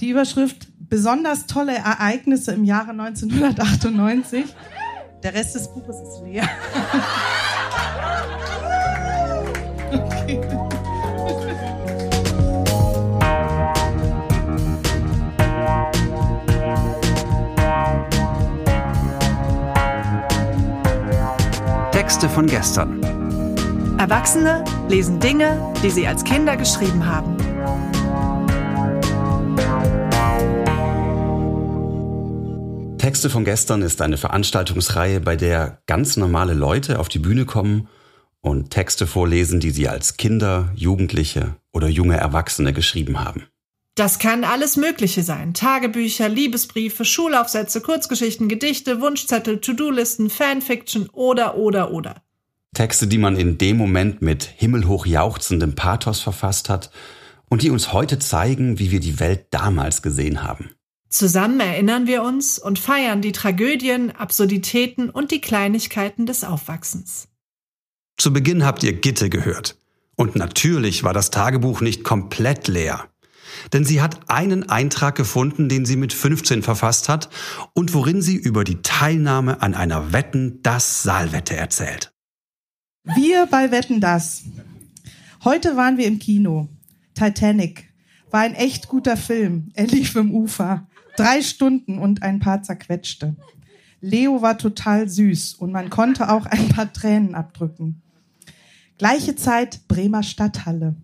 Die Überschrift besonders tolle Ereignisse im Jahre 1998. Der Rest des Buches ist leer. okay. Texte von gestern. Erwachsene lesen Dinge, die sie als Kinder geschrieben haben. Texte von gestern ist eine Veranstaltungsreihe, bei der ganz normale Leute auf die Bühne kommen und Texte vorlesen, die sie als Kinder, Jugendliche oder junge Erwachsene geschrieben haben. Das kann alles Mögliche sein. Tagebücher, Liebesbriefe, Schulaufsätze, Kurzgeschichten, Gedichte, Wunschzettel, To-Do-Listen, Fanfiction oder, oder, oder. Texte, die man in dem Moment mit himmelhoch jauchzendem Pathos verfasst hat und die uns heute zeigen, wie wir die Welt damals gesehen haben. Zusammen erinnern wir uns und feiern die Tragödien, Absurditäten und die Kleinigkeiten des Aufwachsens. Zu Beginn habt ihr Gitte gehört. Und natürlich war das Tagebuch nicht komplett leer. Denn sie hat einen Eintrag gefunden, den sie mit 15 verfasst hat und worin sie über die Teilnahme an einer Wetten das Saalwette erzählt. Wir bei Wetten das. Heute waren wir im Kino. Titanic war ein echt guter Film. Er lief im Ufer. Drei Stunden und ein paar zerquetschte. Leo war total süß und man konnte auch ein paar Tränen abdrücken. Gleiche Zeit Bremer Stadthalle.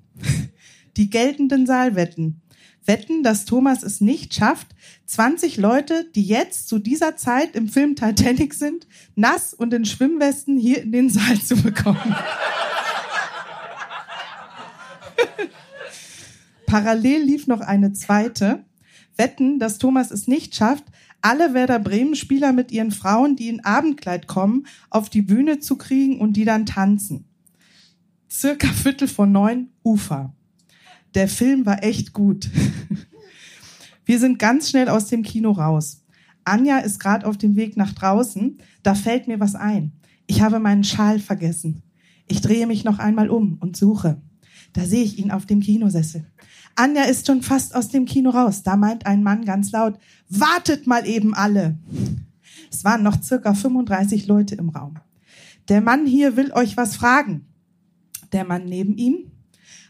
Die geltenden Saalwetten wetten, dass Thomas es nicht schafft, 20 Leute, die jetzt zu dieser Zeit im Film Titanic sind, nass und in Schwimmwesten hier in den Saal zu bekommen. Parallel lief noch eine zweite. Wetten, dass Thomas es nicht schafft, alle Werder Bremen Spieler mit ihren Frauen, die in Abendkleid kommen, auf die Bühne zu kriegen und die dann tanzen. Circa Viertel vor neun Ufer der Film war echt gut. Wir sind ganz schnell aus dem Kino raus. Anja ist gerade auf dem Weg nach draußen. Da fällt mir was ein. Ich habe meinen Schal vergessen. Ich drehe mich noch einmal um und suche. Da sehe ich ihn auf dem Kinosessel. Anja ist schon fast aus dem Kino raus. Da meint ein Mann ganz laut, wartet mal eben alle. Es waren noch circa 35 Leute im Raum. Der Mann hier will euch was fragen. Der Mann neben ihm,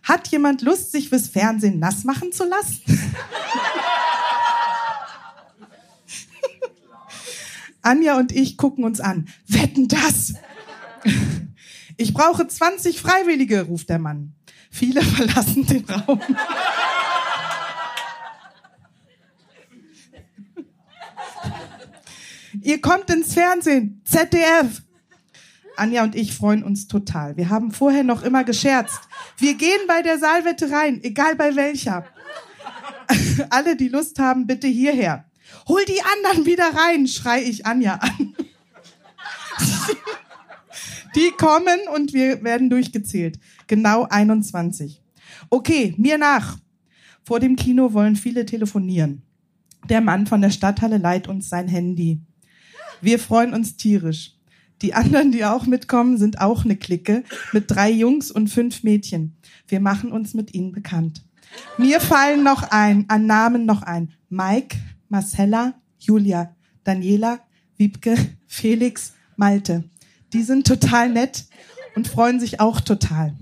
hat jemand Lust, sich fürs Fernsehen nass machen zu lassen? Anja und ich gucken uns an. Wetten das? Ich brauche 20 Freiwillige, ruft der Mann. Viele verlassen den Raum. Ihr kommt ins Fernsehen, ZDF. Anja und ich freuen uns total. Wir haben vorher noch immer gescherzt. Wir gehen bei der Saalwette rein, egal bei welcher. Alle, die Lust haben, bitte hierher. Hol die anderen wieder rein, schrei ich Anja an. Die kommen und wir werden durchgezählt. Genau 21. Okay, mir nach. Vor dem Kino wollen viele telefonieren. Der Mann von der Stadthalle leiht uns sein Handy. Wir freuen uns tierisch. Die anderen, die auch mitkommen, sind auch eine Clique mit drei Jungs und fünf Mädchen. Wir machen uns mit ihnen bekannt. Mir fallen noch ein, an Namen noch ein. Mike, Marcella, Julia, Daniela, Wiebke, Felix, Malte. Die sind total nett und freuen sich auch total.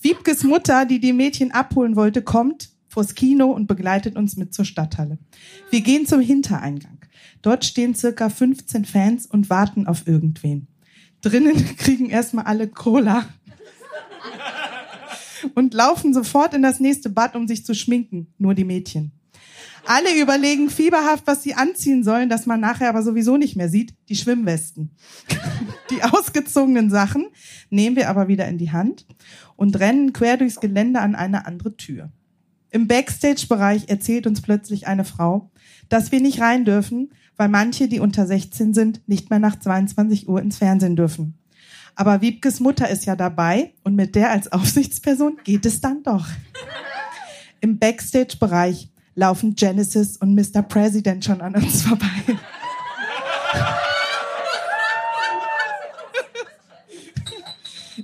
Wiebkes Mutter, die die Mädchen abholen wollte, kommt vors Kino und begleitet uns mit zur Stadthalle. Wir gehen zum Hintereingang. Dort stehen circa 15 Fans und warten auf irgendwen. Drinnen kriegen erstmal alle Cola und laufen sofort in das nächste Bad, um sich zu schminken. Nur die Mädchen. Alle überlegen fieberhaft, was sie anziehen sollen, dass man nachher aber sowieso nicht mehr sieht. Die Schwimmwesten. Die ausgezogenen Sachen nehmen wir aber wieder in die Hand und rennen quer durchs Gelände an eine andere Tür. Im Backstage-Bereich erzählt uns plötzlich eine Frau, dass wir nicht rein dürfen, weil manche, die unter 16 sind, nicht mehr nach 22 Uhr ins Fernsehen dürfen. Aber Wiebkes Mutter ist ja dabei und mit der als Aufsichtsperson geht es dann doch. Im Backstage-Bereich laufen Genesis und Mr. President schon an uns vorbei.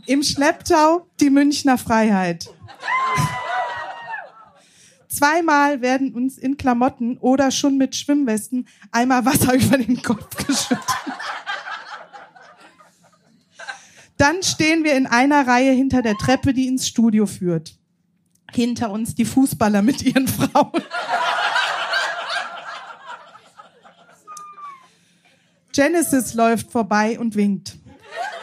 Im Schlepptau die Münchner Freiheit. Zweimal werden uns in Klamotten oder schon mit Schwimmwesten einmal Wasser über den Kopf geschüttet. Dann stehen wir in einer Reihe hinter der Treppe, die ins Studio führt. Hinter uns die Fußballer mit ihren Frauen. Genesis läuft vorbei und winkt.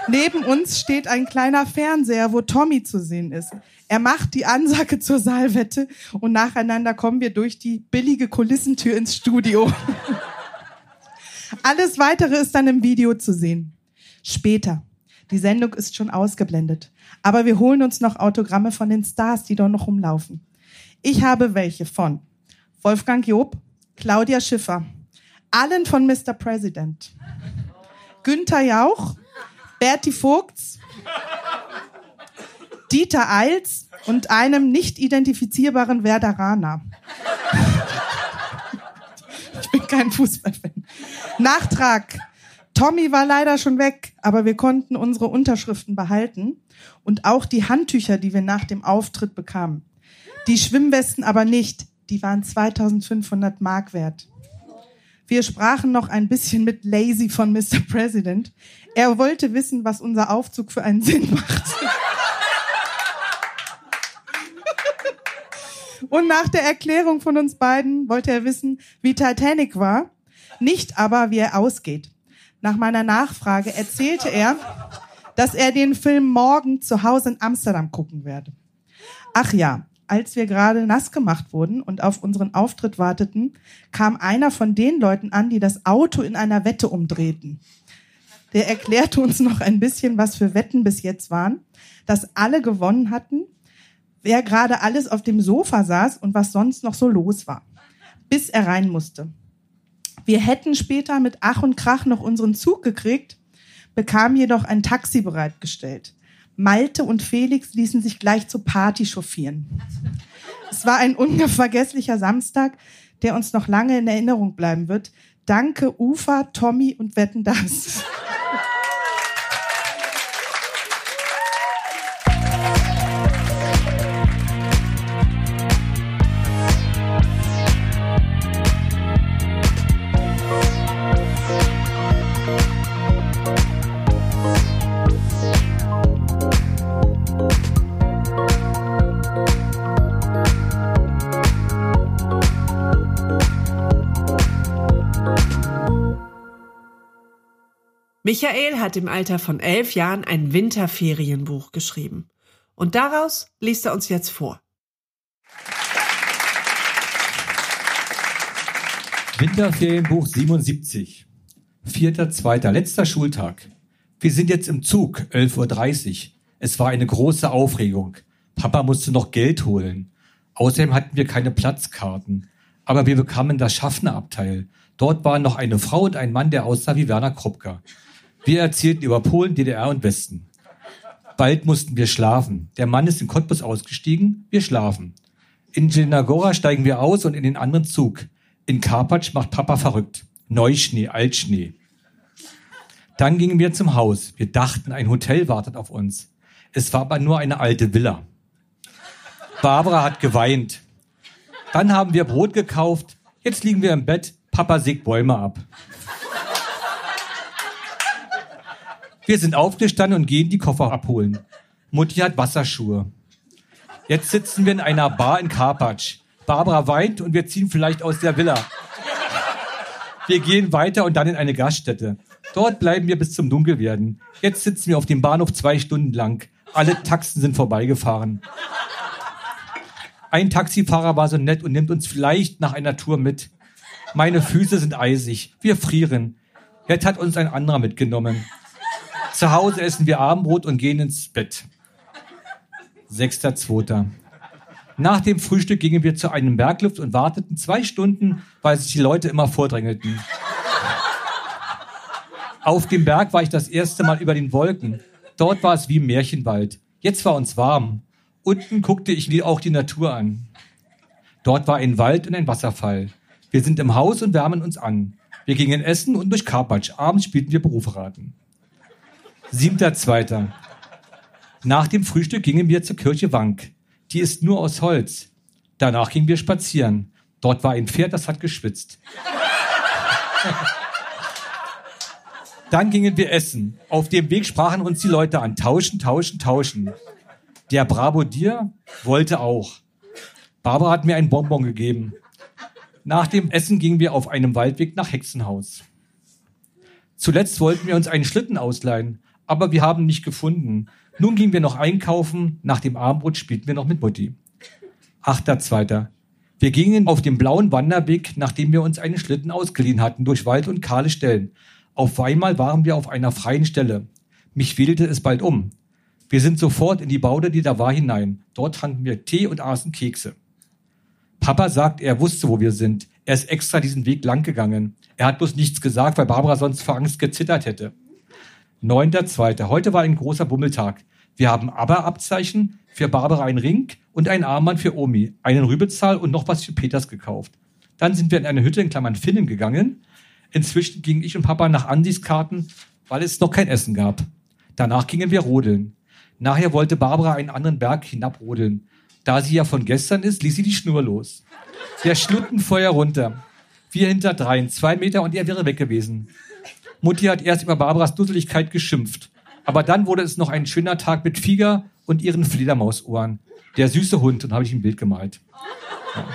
Neben uns steht ein kleiner Fernseher, wo Tommy zu sehen ist. Er macht die Ansage zur Saalwette und nacheinander kommen wir durch die billige Kulissentür ins Studio. Alles weitere ist dann im Video zu sehen. Später. Die Sendung ist schon ausgeblendet. Aber wir holen uns noch Autogramme von den Stars, die dort noch rumlaufen. Ich habe welche von Wolfgang Job, Claudia Schiffer, allen von Mr. President, Günther Jauch, Berti Vogts, Dieter Eils und einem nicht identifizierbaren Werderaner. Ich bin kein Fußballfan. Nachtrag. Tommy war leider schon weg, aber wir konnten unsere Unterschriften behalten und auch die Handtücher, die wir nach dem Auftritt bekamen. Die Schwimmwesten aber nicht. Die waren 2500 Mark wert. Wir sprachen noch ein bisschen mit Lazy von Mr. President. Er wollte wissen, was unser Aufzug für einen Sinn macht. Und nach der Erklärung von uns beiden wollte er wissen, wie Titanic war, nicht aber, wie er ausgeht. Nach meiner Nachfrage erzählte er, dass er den Film morgen zu Hause in Amsterdam gucken werde. Ach ja, als wir gerade nass gemacht wurden und auf unseren Auftritt warteten, kam einer von den Leuten an, die das Auto in einer Wette umdrehten. Der erklärte uns noch ein bisschen, was für Wetten bis jetzt waren, dass alle gewonnen hatten, wer gerade alles auf dem Sofa saß und was sonst noch so los war, bis er rein musste. Wir hätten später mit Ach und Krach noch unseren Zug gekriegt, bekamen jedoch ein Taxi bereitgestellt. Malte und Felix ließen sich gleich zur Party chauffieren. Es war ein unvergesslicher Samstag, der uns noch lange in Erinnerung bleiben wird. Danke Ufa, Tommy und Wetten das. Michael hat im Alter von elf Jahren ein Winterferienbuch geschrieben. Und daraus liest er uns jetzt vor. Winterferienbuch 77. Vierter, zweiter, letzter Schultag. Wir sind jetzt im Zug, 11.30 Uhr. Es war eine große Aufregung. Papa musste noch Geld holen. Außerdem hatten wir keine Platzkarten. Aber wir bekamen das Schaffnerabteil. Dort waren noch eine Frau und ein Mann, der aussah wie Werner Kruppka. Wir erzählten über Polen, DDR und Westen. Bald mussten wir schlafen. Der Mann ist in Cottbus ausgestiegen, wir schlafen. In Jelnagora steigen wir aus und in den anderen Zug. In Karpatsch macht Papa verrückt. Neuschnee, Altschnee. Dann gingen wir zum Haus. Wir dachten, ein Hotel wartet auf uns. Es war aber nur eine alte Villa. Barbara hat geweint. Dann haben wir Brot gekauft. Jetzt liegen wir im Bett. Papa sägt Bäume ab. Wir sind aufgestanden und gehen die Koffer abholen. Mutti hat Wasserschuhe. Jetzt sitzen wir in einer Bar in Karpatsch. Barbara weint und wir ziehen vielleicht aus der Villa. Wir gehen weiter und dann in eine Gaststätte. Dort bleiben wir bis zum Dunkelwerden. Jetzt sitzen wir auf dem Bahnhof zwei Stunden lang. Alle Taxen sind vorbeigefahren. Ein Taxifahrer war so nett und nimmt uns vielleicht nach einer Tour mit. Meine Füße sind eisig. Wir frieren. Jetzt hat uns ein anderer mitgenommen. Zu Hause essen wir Abendbrot und gehen ins Bett. Sechster, zweiter. Nach dem Frühstück gingen wir zu einem Bergluft und warteten zwei Stunden, weil sich die Leute immer vordrängelten. Auf dem Berg war ich das erste Mal über den Wolken. Dort war es wie im Märchenwald. Jetzt war uns warm. Unten guckte ich auch die Natur an. Dort war ein Wald und ein Wasserfall. Wir sind im Haus und wärmen uns an. Wir gingen essen und durch Karpatsch. Abends spielten wir Beruferaten. Siebter, zweiter. Nach dem Frühstück gingen wir zur Kirche Wank. Die ist nur aus Holz. Danach gingen wir spazieren. Dort war ein Pferd, das hat geschwitzt. Dann gingen wir essen. Auf dem Weg sprachen uns die Leute an. Tauschen, tauschen, tauschen. Der Bravo Dir wollte auch. Barbara hat mir ein Bonbon gegeben. Nach dem Essen gingen wir auf einem Waldweg nach Hexenhaus. Zuletzt wollten wir uns einen Schlitten ausleihen, aber wir haben nicht gefunden. Nun gingen wir noch einkaufen. Nach dem Abendbrot spielten wir noch mit Mutti. Achter Zweiter. Wir gingen auf dem blauen Wanderweg, nachdem wir uns einen Schlitten ausgeliehen hatten, durch Wald und kahle Stellen. Auf einmal waren wir auf einer freien Stelle. Mich wedelte es bald um. Wir sind sofort in die Baude, die da war, hinein. Dort tranken wir Tee und aßen Kekse. Papa sagt, er wusste, wo wir sind. Er ist extra diesen Weg lang gegangen. Er hat bloß nichts gesagt, weil Barbara sonst vor Angst gezittert hätte. Neunter Zweiter. Heute war ein großer Bummeltag. Wir haben Aber-Abzeichen, für Barbara ein Ring und ein Armband für Omi, einen Rübezahl und noch was für Peters gekauft. Dann sind wir in eine Hütte in Klammern Finnen gegangen. Inzwischen gingen ich und Papa nach Andis Karten, weil es noch kein Essen gab. Danach gingen wir rodeln. Nachher wollte Barbara einen anderen Berg hinabrodeln. Da sie ja von gestern ist, ließ sie die Schnur los. Der Schlittenfeuer runter. Wir hinter dreien, zwei Meter und er wäre weg gewesen. Mutti hat erst über Barbaras Dusseligkeit geschimpft. Aber dann wurde es noch ein schöner Tag mit Fieger und ihren Fledermausohren. Der süße Hund, und habe ich ein Bild gemalt. Ja.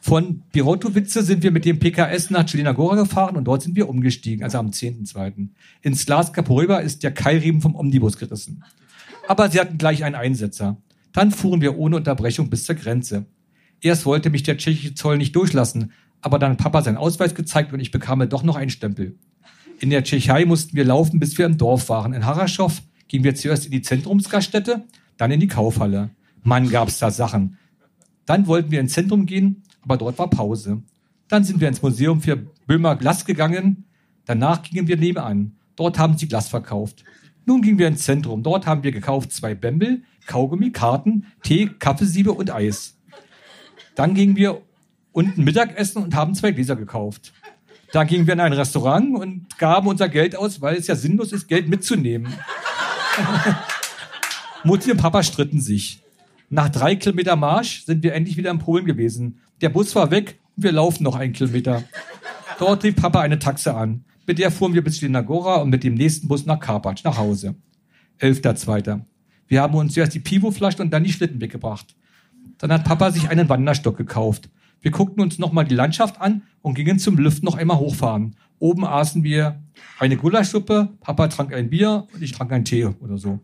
Von Birotowice sind wir mit dem PKS nach Cilinagora gefahren und dort sind wir umgestiegen, also am 10.2. Ins Glas Caporöber ist der Keilriemen vom Omnibus gerissen. Aber sie hatten gleich einen Einsetzer. Dann fuhren wir ohne Unterbrechung bis zur Grenze. Erst wollte mich der tschechische Zoll nicht durchlassen, aber dann hat Papa seinen Ausweis gezeigt und ich bekam doch noch einen Stempel. In der Tschechei mussten wir laufen, bis wir im Dorf waren. In Haraschow gingen wir zuerst in die Zentrumsgaststätte, dann in die Kaufhalle. Mann, gab's da Sachen. Dann wollten wir ins Zentrum gehen, aber dort war Pause. Dann sind wir ins Museum für Böhmer Glas gegangen. Danach gingen wir nebenan. Dort haben sie Glas verkauft. Nun gingen wir ins Zentrum. Dort haben wir gekauft zwei Bämbel, Kaugummi, Karten, Tee, Kaffeesiebe und Eis. Dann gingen wir unten Mittagessen und haben zwei Gläser gekauft. Da gingen wir in ein Restaurant und gaben unser Geld aus, weil es ja sinnlos ist, Geld mitzunehmen. Mutti und Papa stritten sich. Nach drei Kilometer Marsch sind wir endlich wieder in Polen gewesen. Der Bus war weg und wir laufen noch einen Kilometer. Dort rief Papa eine Taxe an. Mit der fuhren wir bis Linagora und mit dem nächsten Bus nach Karpacz, nach Hause. Elfter Zweiter. Wir haben uns zuerst die Pivo-Flasche und dann die Schlitten weggebracht. Dann hat Papa sich einen Wanderstock gekauft. Wir guckten uns nochmal die Landschaft an und gingen zum Lift noch einmal hochfahren. Oben aßen wir eine Gulaschsuppe, Papa trank ein Bier und ich trank einen Tee oder so.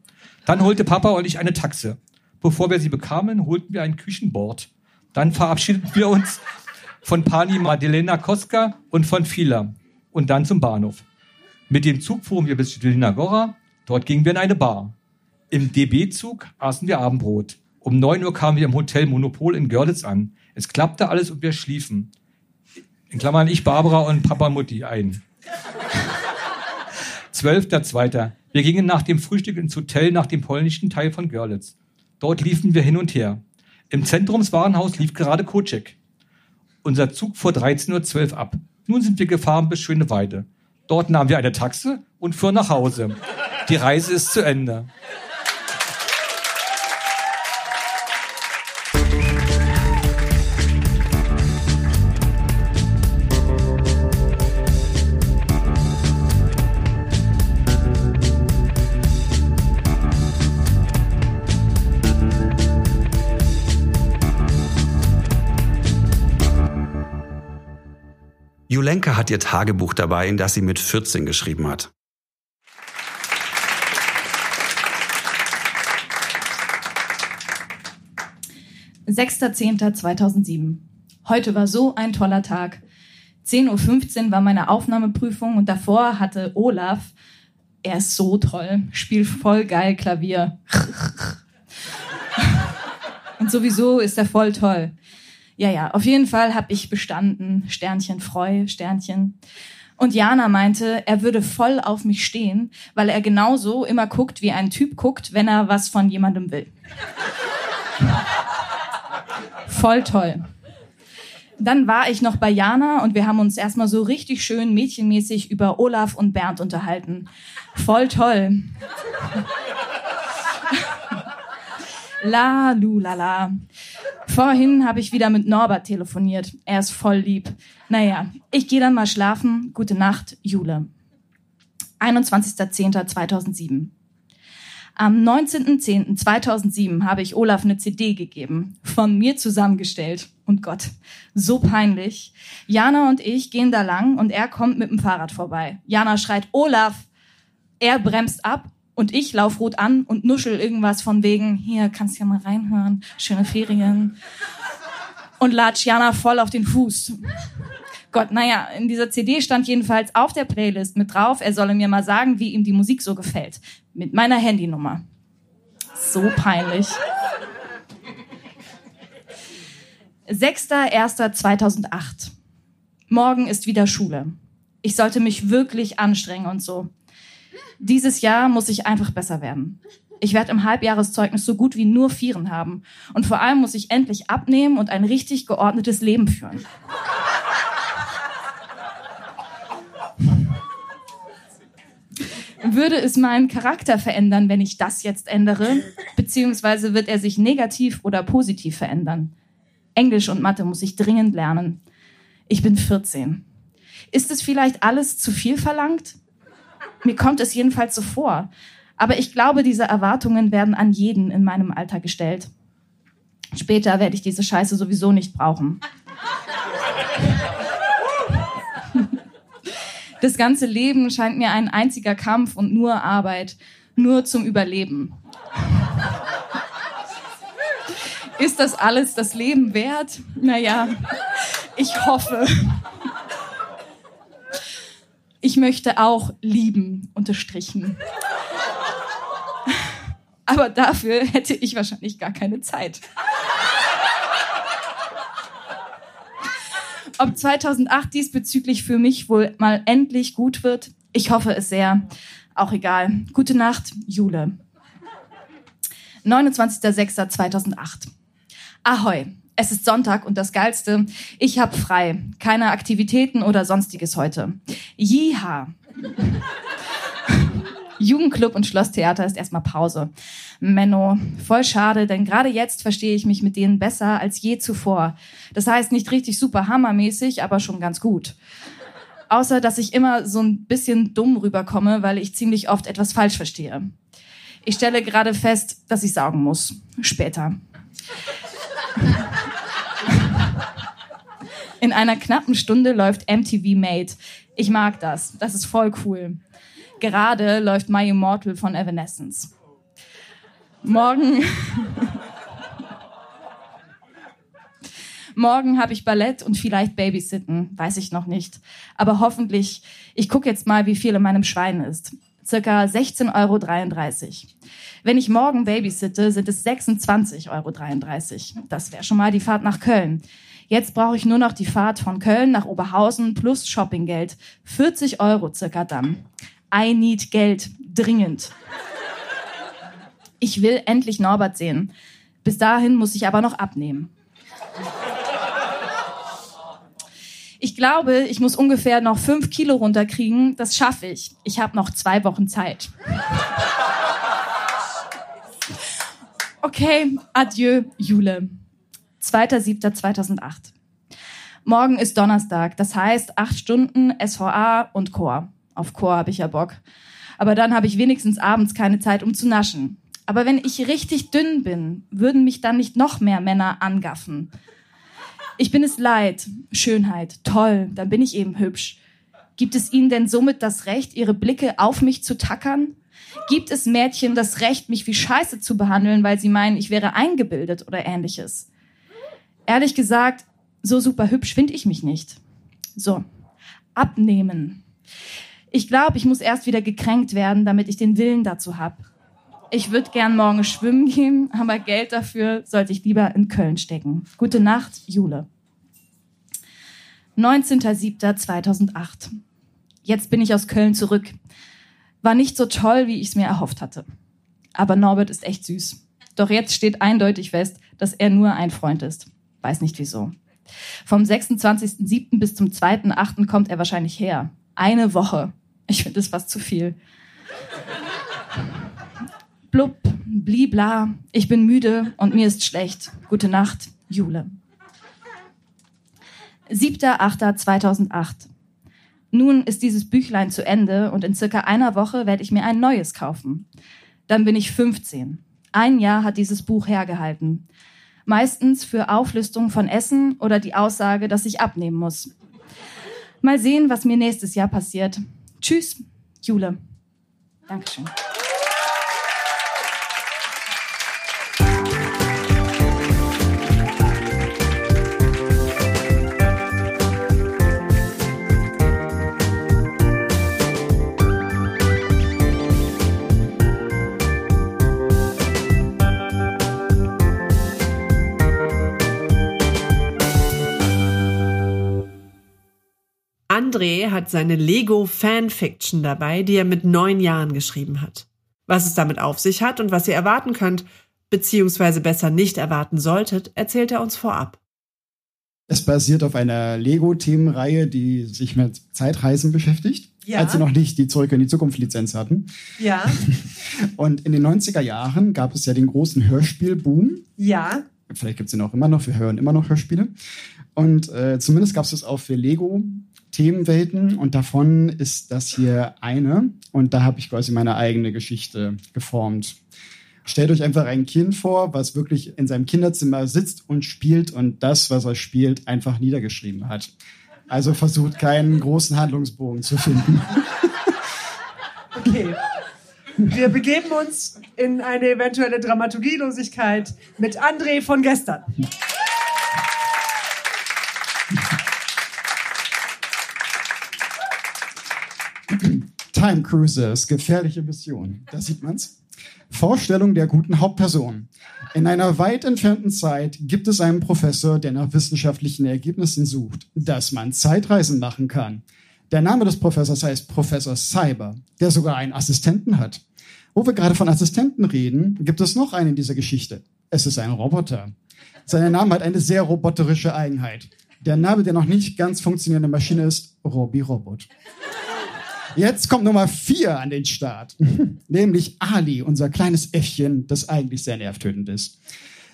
Dann holte Papa und ich eine Taxe. Bevor wir sie bekamen, holten wir ein Küchenbord. Dann verabschiedeten wir uns von Pani Madelena Koska und von Fila und dann zum Bahnhof. Mit dem Zug fuhren wir bis Jelina Gora. Dort gingen wir in eine Bar. Im DB-Zug aßen wir Abendbrot. Um neun Uhr kamen wir im Hotel Monopol in Görlitz an. Es klappte alles und wir schliefen. In Klammern ich, Barbara und Papa Mutti ein. Zwölfter Zweiter. Wir gingen nach dem Frühstück ins Hotel nach dem polnischen Teil von Görlitz. Dort liefen wir hin und her. Im Zentrumswarenhaus lief gerade Kocek. Unser Zug fuhr 13.12 Uhr ab. Nun sind wir gefahren bis Schöneweide. Dort nahmen wir eine Taxe und fuhren nach Hause. Die Reise ist zu Ende. Julenka hat ihr Tagebuch dabei, in das sie mit 14 geschrieben hat. (6.10.2007) Heute war so ein toller Tag. 10.15 Uhr war meine Aufnahmeprüfung und davor hatte Olaf, er ist so toll, spielt voll geil Klavier. und sowieso ist er voll toll. Ja, ja, auf jeden Fall habe ich bestanden. Sternchen Freu, Sternchen. Und Jana meinte, er würde voll auf mich stehen, weil er genauso immer guckt, wie ein Typ guckt, wenn er was von jemandem will. voll toll. Dann war ich noch bei Jana und wir haben uns erstmal so richtig schön mädchenmäßig über Olaf und Bernd unterhalten. Voll toll. La, lu, la, la. Vorhin habe ich wieder mit Norbert telefoniert. Er ist voll lieb. Naja, ich gehe dann mal schlafen. Gute Nacht, Jule. 21.10.2007. Am 19.10.2007 habe ich Olaf eine CD gegeben, von mir zusammengestellt. Und Gott, so peinlich. Jana und ich gehen da lang und er kommt mit dem Fahrrad vorbei. Jana schreit, Olaf! Er bremst ab und ich lauf rot an und nuschel irgendwas von wegen, hier, kannst ja mal reinhören, schöne Ferien. Und latsch Jana voll auf den Fuß. Gott, naja, in dieser CD stand jedenfalls auf der Playlist mit drauf, er solle mir mal sagen, wie ihm die Musik so gefällt. Mit meiner Handynummer. So peinlich. 6.1.2008. Morgen ist wieder Schule. Ich sollte mich wirklich anstrengen und so. Dieses Jahr muss ich einfach besser werden. Ich werde im Halbjahreszeugnis so gut wie nur Vieren haben. Und vor allem muss ich endlich abnehmen und ein richtig geordnetes Leben führen. Würde es meinen Charakter verändern, wenn ich das jetzt ändere? Beziehungsweise wird er sich negativ oder positiv verändern? Englisch und Mathe muss ich dringend lernen. Ich bin 14. Ist es vielleicht alles zu viel verlangt? Mir kommt es jedenfalls so vor. Aber ich glaube, diese Erwartungen werden an jeden in meinem Alter gestellt. Später werde ich diese Scheiße sowieso nicht brauchen. Das ganze Leben scheint mir ein einziger Kampf und nur Arbeit, nur zum Überleben. Ist das alles das Leben wert? Naja, ich hoffe. Ich möchte auch lieben, unterstrichen. Aber dafür hätte ich wahrscheinlich gar keine Zeit. Ob 2008 diesbezüglich für mich wohl mal endlich gut wird, ich hoffe es sehr. Auch egal. Gute Nacht, Jule. 29.06.2008. Ahoi. Es ist Sonntag und das Geilste, ich hab frei. Keine Aktivitäten oder sonstiges heute. Jiha. Jugendclub und Schlosstheater ist erstmal Pause. Menno, voll schade, denn gerade jetzt verstehe ich mich mit denen besser als je zuvor. Das heißt nicht richtig super hammermäßig, aber schon ganz gut. Außer, dass ich immer so ein bisschen dumm rüberkomme, weil ich ziemlich oft etwas falsch verstehe. Ich stelle gerade fest, dass ich saugen muss. Später. In einer knappen Stunde läuft MTV Made. Ich mag das. Das ist voll cool. Gerade läuft My Immortal von Evanescence. Morgen. Morgen habe ich Ballett und vielleicht Babysitten, weiß ich noch nicht. Aber hoffentlich, ich gucke jetzt mal, wie viel in meinem Schwein ist. Circa 16,33 Euro. Wenn ich morgen babysitte, sind es 26,33 Euro. Das wäre schon mal die Fahrt nach Köln. Jetzt brauche ich nur noch die Fahrt von Köln nach Oberhausen plus Shoppinggeld. 40 Euro circa dann. I need Geld. Dringend. Ich will endlich Norbert sehen. Bis dahin muss ich aber noch abnehmen. Ich glaube, ich muss ungefähr noch fünf Kilo runterkriegen. Das schaffe ich. Ich habe noch zwei Wochen Zeit. Okay, adieu, Jule. 2.7.2008. Morgen ist Donnerstag, das heißt acht Stunden SVA und Chor. Auf Chor habe ich ja Bock. Aber dann habe ich wenigstens abends keine Zeit, um zu naschen. Aber wenn ich richtig dünn bin, würden mich dann nicht noch mehr Männer angaffen. Ich bin es leid. Schönheit, toll, dann bin ich eben hübsch. Gibt es ihnen denn somit das Recht, ihre Blicke auf mich zu tackern? Gibt es Mädchen das Recht, mich wie Scheiße zu behandeln, weil sie meinen, ich wäre eingebildet oder ähnliches? Ehrlich gesagt, so super hübsch finde ich mich nicht. So, abnehmen. Ich glaube, ich muss erst wieder gekränkt werden, damit ich den Willen dazu habe. Ich würde gern morgen schwimmen gehen, aber Geld dafür sollte ich lieber in Köln stecken. Gute Nacht, Jule. 19.07.2008. Jetzt bin ich aus Köln zurück. War nicht so toll, wie ich es mir erhofft hatte. Aber Norbert ist echt süß. Doch jetzt steht eindeutig fest, dass er nur ein Freund ist. Weiß nicht wieso. Vom 26.07. bis zum 2.08. kommt er wahrscheinlich her. Eine Woche. Ich finde es fast zu viel. Blub, blibla, ich bin müde und mir ist schlecht. Gute Nacht, Jule. 7.8.2008. Nun ist dieses Büchlein zu Ende und in circa einer Woche werde ich mir ein neues kaufen. Dann bin ich 15. Ein Jahr hat dieses Buch hergehalten. Meistens für Auflistung von Essen oder die Aussage, dass ich abnehmen muss. Mal sehen, was mir nächstes Jahr passiert. Tschüss, Jule. Dankeschön. André hat seine Lego Fanfiction dabei, die er mit neun Jahren geschrieben hat. Was es damit auf sich hat und was ihr erwarten könnt, beziehungsweise besser nicht erwarten solltet, erzählt er uns vorab. Es basiert auf einer Lego-Themenreihe, die sich mit Zeitreisen beschäftigt, ja. als sie noch nicht die Zurück in die Zukunft-Lizenz hatten. Ja. Und in den 90er Jahren gab es ja den großen Hörspielboom. Ja. Vielleicht gibt es ihn auch immer noch, wir hören immer noch Hörspiele. Und äh, zumindest gab es das auch für Lego Themenwelten und davon ist das hier eine und da habe ich quasi meine eigene Geschichte geformt. Stellt euch einfach ein Kind vor, was wirklich in seinem Kinderzimmer sitzt und spielt und das, was er spielt, einfach niedergeschrieben hat. Also versucht keinen großen Handlungsbogen zu finden. Okay. Wir begeben uns in eine eventuelle Dramaturgielosigkeit mit André von gestern. Time Cruisers, gefährliche Mission. Da sieht man's. Vorstellung der guten Hauptperson. In einer weit entfernten Zeit gibt es einen Professor, der nach wissenschaftlichen Ergebnissen sucht, dass man Zeitreisen machen kann. Der Name des Professors heißt Professor Cyber, der sogar einen Assistenten hat. Wo wir gerade von Assistenten reden, gibt es noch einen in dieser Geschichte. Es ist ein Roboter. Sein Name hat eine sehr roboterische Eigenheit. Der Name der noch nicht ganz funktionierende Maschine ist Robbie Robot. Jetzt kommt Nummer vier an den Start, nämlich Ali, unser kleines Äffchen, das eigentlich sehr nervtötend ist.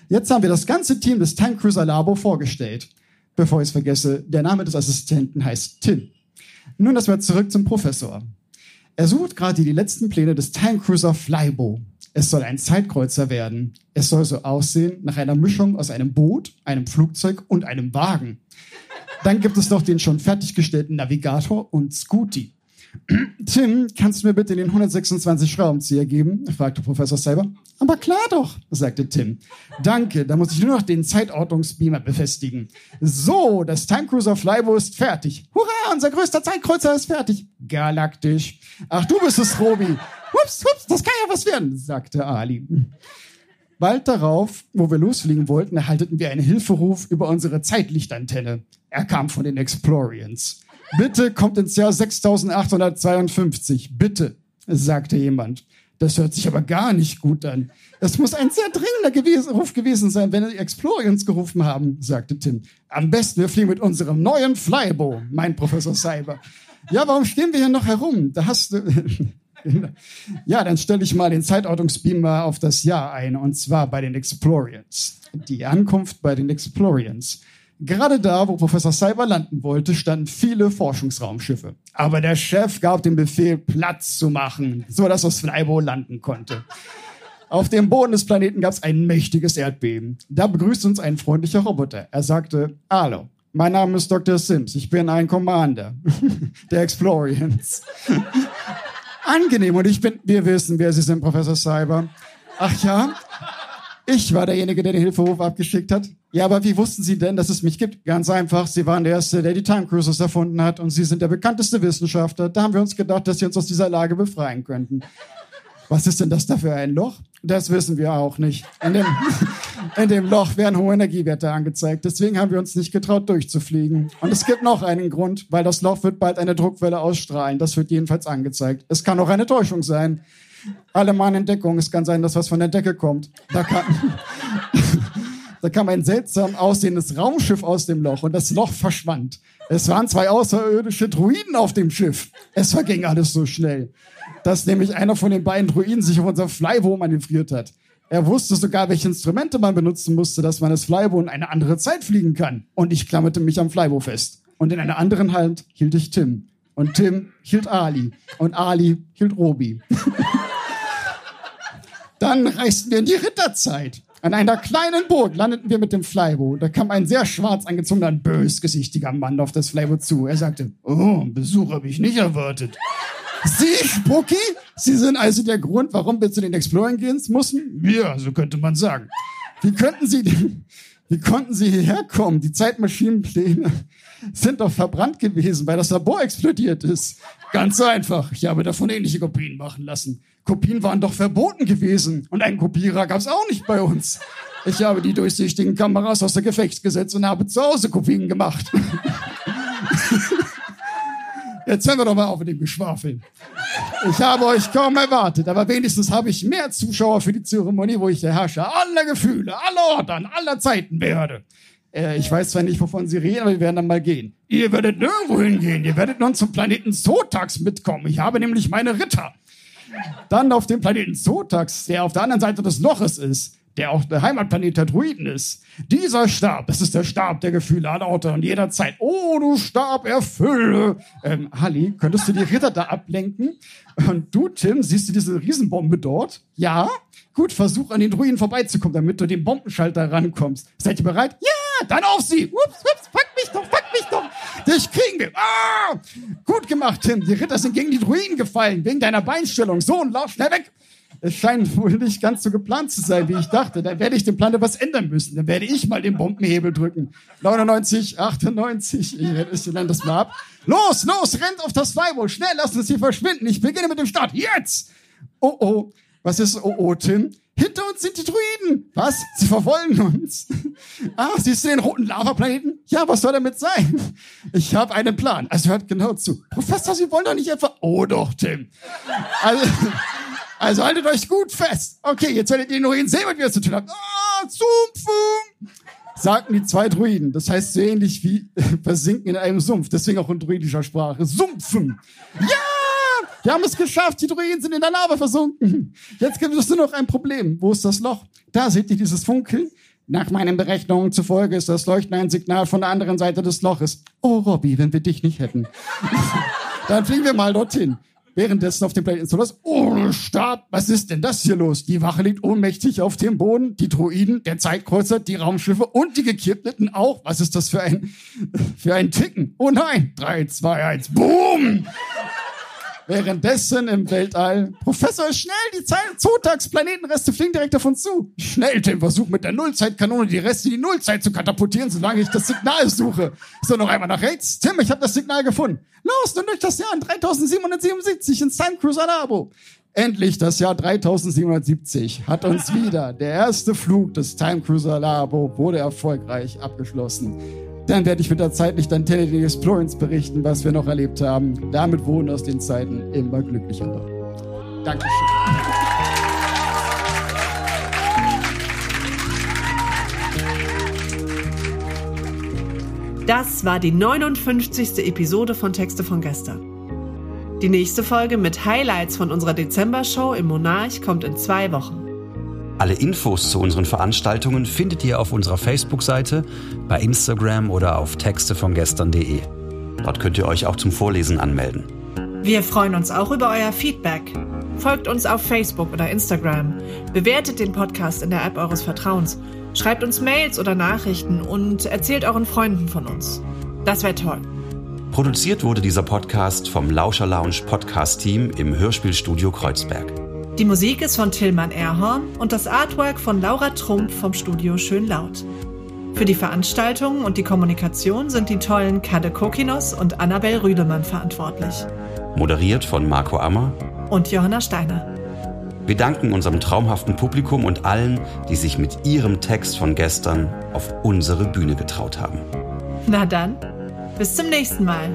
Jetzt haben wir das ganze Team des Time Cruiser Labo vorgestellt. Bevor ich es vergesse, der Name des Assistenten heißt Tim. Nun das mal zurück zum Professor. Er sucht gerade die letzten Pläne des Time Cruiser Flybo. Es soll ein Zeitkreuzer werden. Es soll so aussehen nach einer Mischung aus einem Boot, einem Flugzeug und einem Wagen. Dann gibt es noch den schon fertiggestellten Navigator und Scooty. Tim, kannst du mir bitte den 126 Schraubenzieher geben? fragte Professor Cyber. Aber klar doch, sagte Tim. Danke, da muss ich nur noch den Zeitordnungsbeamer befestigen. So, das Time Cruiser Flybo ist fertig. Hurra, unser größter Zeitkreuzer ist fertig. Galaktisch. Ach, du bist es, Robi. Hups, hups, das kann ja was werden, sagte Ali. Bald darauf, wo wir losfliegen wollten, erhalteten wir einen Hilferuf über unsere Zeitlichtantenne. Er kam von den Explorians. Bitte kommt ins Jahr 6852. Bitte, sagte jemand. Das hört sich aber gar nicht gut an. Das muss ein sehr dringender gewesen, Ruf gewesen sein, wenn die Explorians gerufen haben, sagte Tim. Am besten wir fliegen mit unserem neuen Flybo, mein Professor Cyber. Ja, warum stehen wir hier noch herum? Da hast du... ja, dann stelle ich mal den Zeitortungsbeamer auf das Jahr ein, und zwar bei den Explorians. Die Ankunft bei den Explorians. Gerade da, wo Professor Cyber landen wollte, standen viele Forschungsraumschiffe. Aber der Chef gab den Befehl, Platz zu machen, so dass das Flybo landen konnte. Auf dem Boden des Planeten gab es ein mächtiges Erdbeben. Da begrüßte uns ein freundlicher Roboter. Er sagte, Hallo, mein Name ist Dr. Sims. Ich bin ein Commander der Explorians. Angenehm. Und ich bin, wir wissen, wer Sie sind, Professor Cyber. Ach ja? Ich war derjenige, der den Hilferuf abgeschickt hat. Ja, aber wie wussten Sie denn, dass es mich gibt? Ganz einfach, Sie waren der Erste, der die Time Cruises erfunden hat und Sie sind der bekannteste Wissenschaftler. Da haben wir uns gedacht, dass Sie uns aus dieser Lage befreien könnten. Was ist denn das da für ein Loch? Das wissen wir auch nicht. In dem, in dem Loch werden hohe Energiewerte angezeigt. Deswegen haben wir uns nicht getraut, durchzufliegen. Und es gibt noch einen Grund, weil das Loch wird bald eine Druckwelle ausstrahlen. Das wird jedenfalls angezeigt. Es kann auch eine Täuschung sein. Alle Mann in Deckung. Es kann sein, dass was von der Decke kommt. Da kann, da kam ein seltsam aussehendes Raumschiff aus dem Loch und das Loch verschwand. Es waren zwei außerirdische Druiden auf dem Schiff. Es verging alles so schnell, dass nämlich einer von den beiden Druiden sich auf unser Flybo manövriert hat. Er wusste sogar, welche Instrumente man benutzen musste, dass man das Flybo in eine andere Zeit fliegen kann. Und ich klammerte mich am Flybo fest. Und in einer anderen Hand hielt ich Tim. Und Tim hielt Ali. Und Ali hielt Robi. Dann reisten wir in die Ritterzeit. An einer kleinen Burg landeten wir mit dem Flybo. Da kam ein sehr schwarz angezogener, bösgesichtiger Mann auf das Flybo zu. Er sagte, oh, Besuch habe ich nicht erwartet. Sie, Spucky? Sie sind also der Grund, warum wir zu den Exploring gehen mussten? Ja, so könnte man sagen. Wie könnten Sie wie konnten Sie hierher kommen? Die Zeitmaschinenpläne sind doch verbrannt gewesen, weil das Labor explodiert ist. Ganz einfach. Ich habe davon ähnliche Kopien machen lassen. Kopien waren doch verboten gewesen. Und einen Kopierer gab es auch nicht bei uns. Ich habe die durchsichtigen Kameras aus der Gefecht gesetzt und habe zu Hause Kopien gemacht. Jetzt hören wir doch mal auf mit dem Geschwafel. Ich habe euch kaum erwartet, aber wenigstens habe ich mehr Zuschauer für die Zeremonie, wo ich der Herrscher aller Gefühle, aller Orten, aller Zeiten werde. Äh, ich weiß zwar nicht, wovon Sie reden, aber wir werden dann mal gehen. Ihr werdet nirgendwo hingehen. Ihr werdet nun zum Planeten Sotax mitkommen. Ich habe nämlich meine Ritter. Dann auf dem Planeten Sotax, der auf der anderen Seite des Loches ist, der auch der Heimatplanet der Druiden ist. Dieser Stab, das ist der Stab der Gefühle aller Orte und jederzeit. Oh, du Stab, erfülle. Ähm, Halli, könntest du die Ritter da ablenken? Und du, Tim, siehst du diese Riesenbombe dort? Ja? Gut, versuch an den Druiden vorbeizukommen, damit du den Bombenschalter rankommst. Seid ihr bereit? Ja, dann auf sie. Ups, ups, fuck mich doch, fuck mich doch. Dich kriegen wir. Ah! Gut gemacht, Tim. Die Ritter sind gegen die Druiden gefallen, wegen deiner Beinstellung. So, und lauf schnell weg. Es scheint wohl nicht ganz so geplant zu sein, wie ich dachte. Dann werde ich den Plan etwas ändern müssen. Dann werde ich mal den Bombenhebel drücken. 99, 98. Ich dann das mal ab. Los, los, rennt auf das Firewall. Schnell, lasst uns hier verschwinden. Ich beginne mit dem Start. Jetzt! Oh, oh. Was ist oh, oh, Tim? Hinter uns sind die Druiden. Was? Sie verfolgen uns. Ah, siehst du den roten Lavaplaneten? Ja, was soll damit sein? Ich habe einen Plan. Also hört genau zu. Professor, Sie wollen doch nicht einfach... Oh doch, Tim. Also... Also haltet euch gut fest. Okay, jetzt werdet ihr ihn sehen, was wir zu tun haben. Ah, Sumpfen! Sagten die zwei Druiden. Das heißt so ähnlich wie versinken in einem Sumpf. Deswegen auch in druidischer Sprache. Sumpfen! Ja! Wir haben es geschafft. Die Druiden sind in der Lava versunken. Jetzt gibt es nur noch ein Problem. Wo ist das Loch? Da seht ihr dieses Funkeln. Nach meinen Berechnungen zufolge ist das Leuchten ein Signal von der anderen Seite des Loches. Oh, Robby, wenn wir dich nicht hätten. Dann fliegen wir mal dorthin. Währenddessen auf dem Planeten Solas, oh, Stab, was ist denn das hier los? Die Wache liegt ohnmächtig auf dem Boden, die Droiden, der Zeitkreuzer, die Raumschiffe und die Gekippten auch. Was ist das für ein, für ein Ticken? Oh nein, drei, zwei, eins, boom! Währenddessen im Weltall, Professor, schnell, die Zotax-Planetenreste fliegen direkt auf uns zu. Schnell, Tim, versuch mit der Nullzeitkanone die Reste in die Nullzeit zu katapultieren, solange ich das Signal suche. So, noch einmal nach rechts. Tim, ich habe das Signal gefunden. Los, nun durch das Jahr 3777 ins Time Cruiser Labo. Endlich das Jahr 3770 hat uns wieder der erste Flug des Time Cruiser Labo wurde erfolgreich abgeschlossen. Dann werde ich mit der Zeit nicht an Tennessee Explorers berichten, was wir noch erlebt haben. Damit wurden aus den Zeiten immer glücklicher. Dankeschön. Das war die 59. Episode von Texte von gestern. Die nächste Folge mit Highlights von unserer Dezember-Show im Monarch kommt in zwei Wochen. Alle Infos zu unseren Veranstaltungen findet ihr auf unserer Facebook-Seite, bei Instagram oder auf textevongestern.de. Dort könnt ihr euch auch zum Vorlesen anmelden. Wir freuen uns auch über euer Feedback. Folgt uns auf Facebook oder Instagram. Bewertet den Podcast in der App eures Vertrauens. Schreibt uns Mails oder Nachrichten und erzählt euren Freunden von uns. Das wäre toll. Produziert wurde dieser Podcast vom Lauscher Lounge Podcast Team im Hörspielstudio Kreuzberg. Die Musik ist von Tillmann Erhorn und das Artwork von Laura Trump vom Studio Schön Laut. Für die Veranstaltungen und die Kommunikation sind die tollen Kade Kokinos und Annabel Rüdemann verantwortlich. Moderiert von Marco Ammer und Johanna Steiner. Wir danken unserem traumhaften Publikum und allen, die sich mit ihrem Text von gestern auf unsere Bühne getraut haben. Na dann, bis zum nächsten Mal.